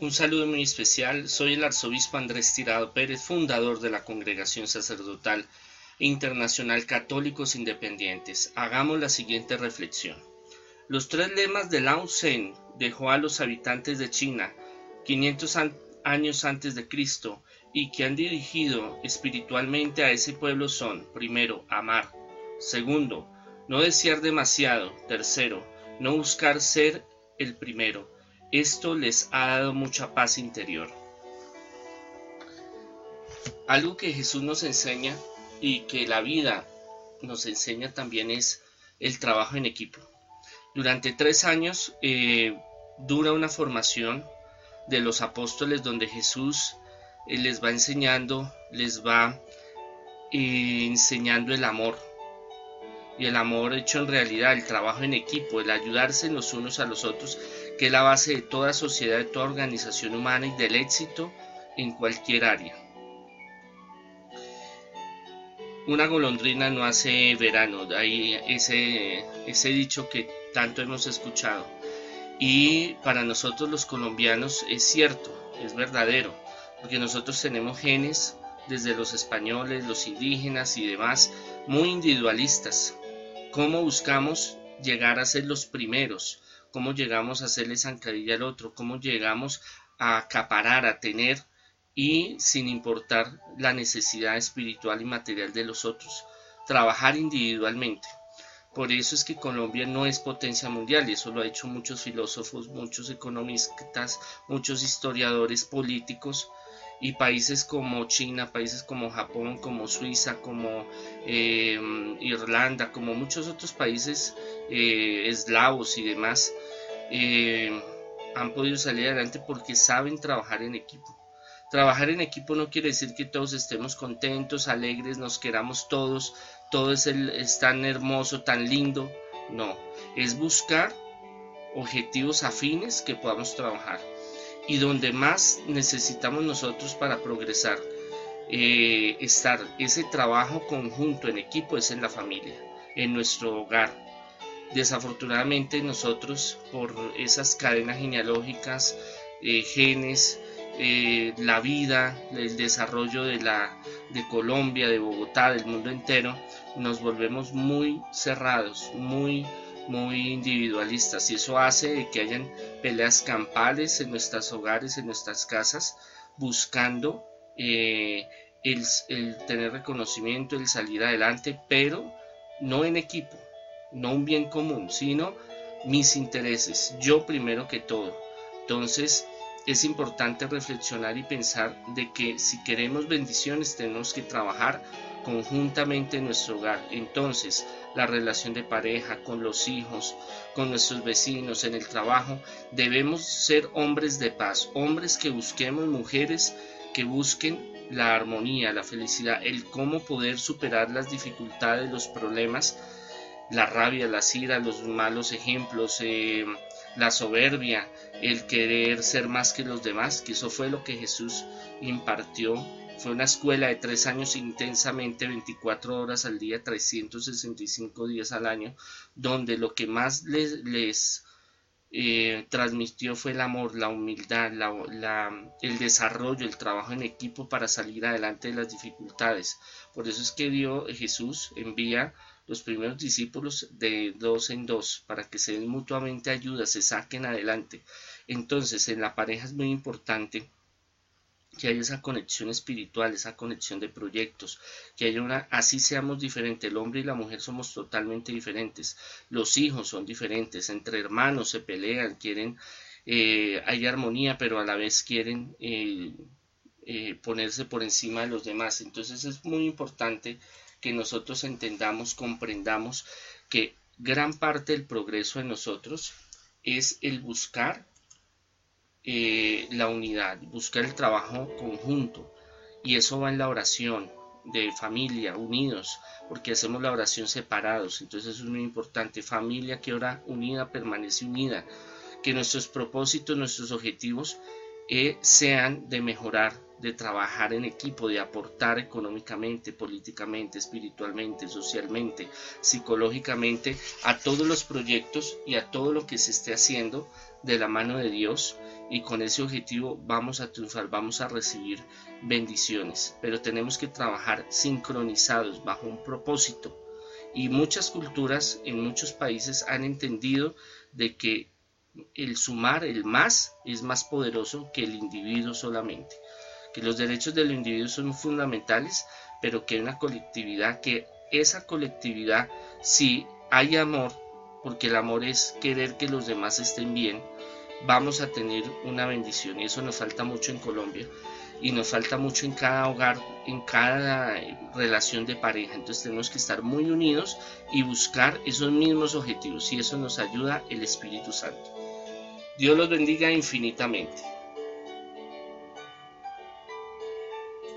Un saludo muy especial, soy el arzobispo Andrés Tirado Pérez, fundador de la Congregación Sacerdotal Internacional Católicos Independientes. Hagamos la siguiente reflexión. Los tres lemas de Lao Tse dejó a los habitantes de China 500 años antes de Cristo y que han dirigido espiritualmente a ese pueblo son, primero, amar, segundo, no desear demasiado, tercero, no buscar ser el primero, esto les ha dado mucha paz interior. Algo que Jesús nos enseña y que la vida nos enseña también es el trabajo en equipo. Durante tres años eh, dura una formación de los apóstoles donde Jesús eh, les va enseñando, les va eh, enseñando el amor. Y el amor hecho en realidad, el trabajo en equipo, el ayudarse los unos a los otros que es la base de toda sociedad, de toda organización humana y del éxito en cualquier área. Una golondrina no hace verano, ahí ese, dicho que tanto hemos escuchado. Y para nosotros los colombianos es cierto, es verdadero, porque nosotros tenemos genes desde los españoles, los indígenas y demás, muy individualistas. ¿Cómo buscamos llegar a ser los primeros? Cómo llegamos a hacerle zancadilla al otro, cómo llegamos a acaparar, a tener y sin importar la necesidad espiritual y material de los otros, trabajar individualmente. Por eso es que Colombia no es potencia mundial y eso lo han hecho muchos filósofos, muchos economistas, muchos historiadores políticos y países como China, países como Japón, como Suiza, como eh, Irlanda, como muchos otros países eh, eslavos y demás, eh, han podido salir adelante porque saben trabajar en equipo. Trabajar en equipo no quiere decir que todos estemos contentos, alegres, nos queramos todos, todo es, es tan hermoso, tan lindo. No, es buscar objetivos afines que podamos trabajar y donde más necesitamos nosotros para progresar, eh, estar ese trabajo conjunto en equipo es en la familia, en nuestro hogar. Desafortunadamente nosotros por esas cadenas genealógicas, eh, genes, eh, la vida, el desarrollo de, la, de Colombia, de Bogotá, del mundo entero, nos volvemos muy cerrados, muy muy individualistas y eso hace que hayan peleas campales en nuestros hogares, en nuestras casas, buscando eh, el, tener reconocimiento, el salir adelante, pero no en equipo, no un bien común, sino mis intereses, yo primero que todo. Entonces es importante reflexionar y pensar de que si queremos bendiciones tenemos que trabajar conjuntamente en nuestro hogar. Entonces, la relación de pareja, con los hijos, con nuestros vecinos, en el trabajo, debemos ser hombres de paz, hombres que busquemos, mujeres que busquen la armonía, la felicidad, el cómo poder superar las dificultades, los problemas, la rabia, la ira, los malos ejemplos, eh, la soberbia, el querer ser más que los demás, que eso fue lo que Jesús impartió fue una escuela de tres años intensamente, 24 horas al día, 365 días al año, donde lo que más les, eh, transmitió fue el amor, la humildad, el desarrollo, el trabajo en equipo para salir adelante de las dificultades. Por eso es que Dios, Jesús envía los primeros discípulos de dos en dos para que se den mutuamente ayuda, se saquen adelante. Entonces en la pareja es muy importante que haya esa conexión espiritual, esa conexión de proyectos, que haya una, así seamos diferentes, el hombre y la mujer somos totalmente diferentes, los hijos son diferentes, entre hermanos se pelean, quieren, eh, hay armonía, pero a la vez quieren eh, eh, ponerse por encima de los demás. Entonces es muy importante que nosotros entendamos, comprendamos que gran parte del progreso de nosotros es el buscar eh, la unidad, buscar el trabajo conjunto. Y eso va en la oración de familia, unidos, porque hacemos la oración separados. Entonces eso es muy importante. Familia que ora unida permanece unida. Que nuestros propósitos, nuestros objetivos eh, sean de mejorar, de trabajar en equipo, de aportar económicamente, políticamente, espiritualmente, socialmente, psicológicamente a todos los proyectos y a todo lo que se esté haciendo de la mano de Dios y con ese objetivo vamos a triunfar, vamos a recibir bendiciones, pero tenemos que trabajar sincronizados bajo un propósito. Y muchas culturas en muchos países han entendido de que el sumar, el más, es más poderoso que el individuo solamente. Que los derechos del individuo son fundamentales, pero que una colectividad, que esa colectividad, si hay amor, porque el amor es querer que los demás estén bien, vamos a tener una bendición y eso nos falta mucho en Colombia y nos falta mucho en cada hogar, en cada relación de pareja. Entonces tenemos que estar muy unidos y buscar esos mismos objetivos y eso nos ayuda el Espíritu Santo. Dios los bendiga infinitamente.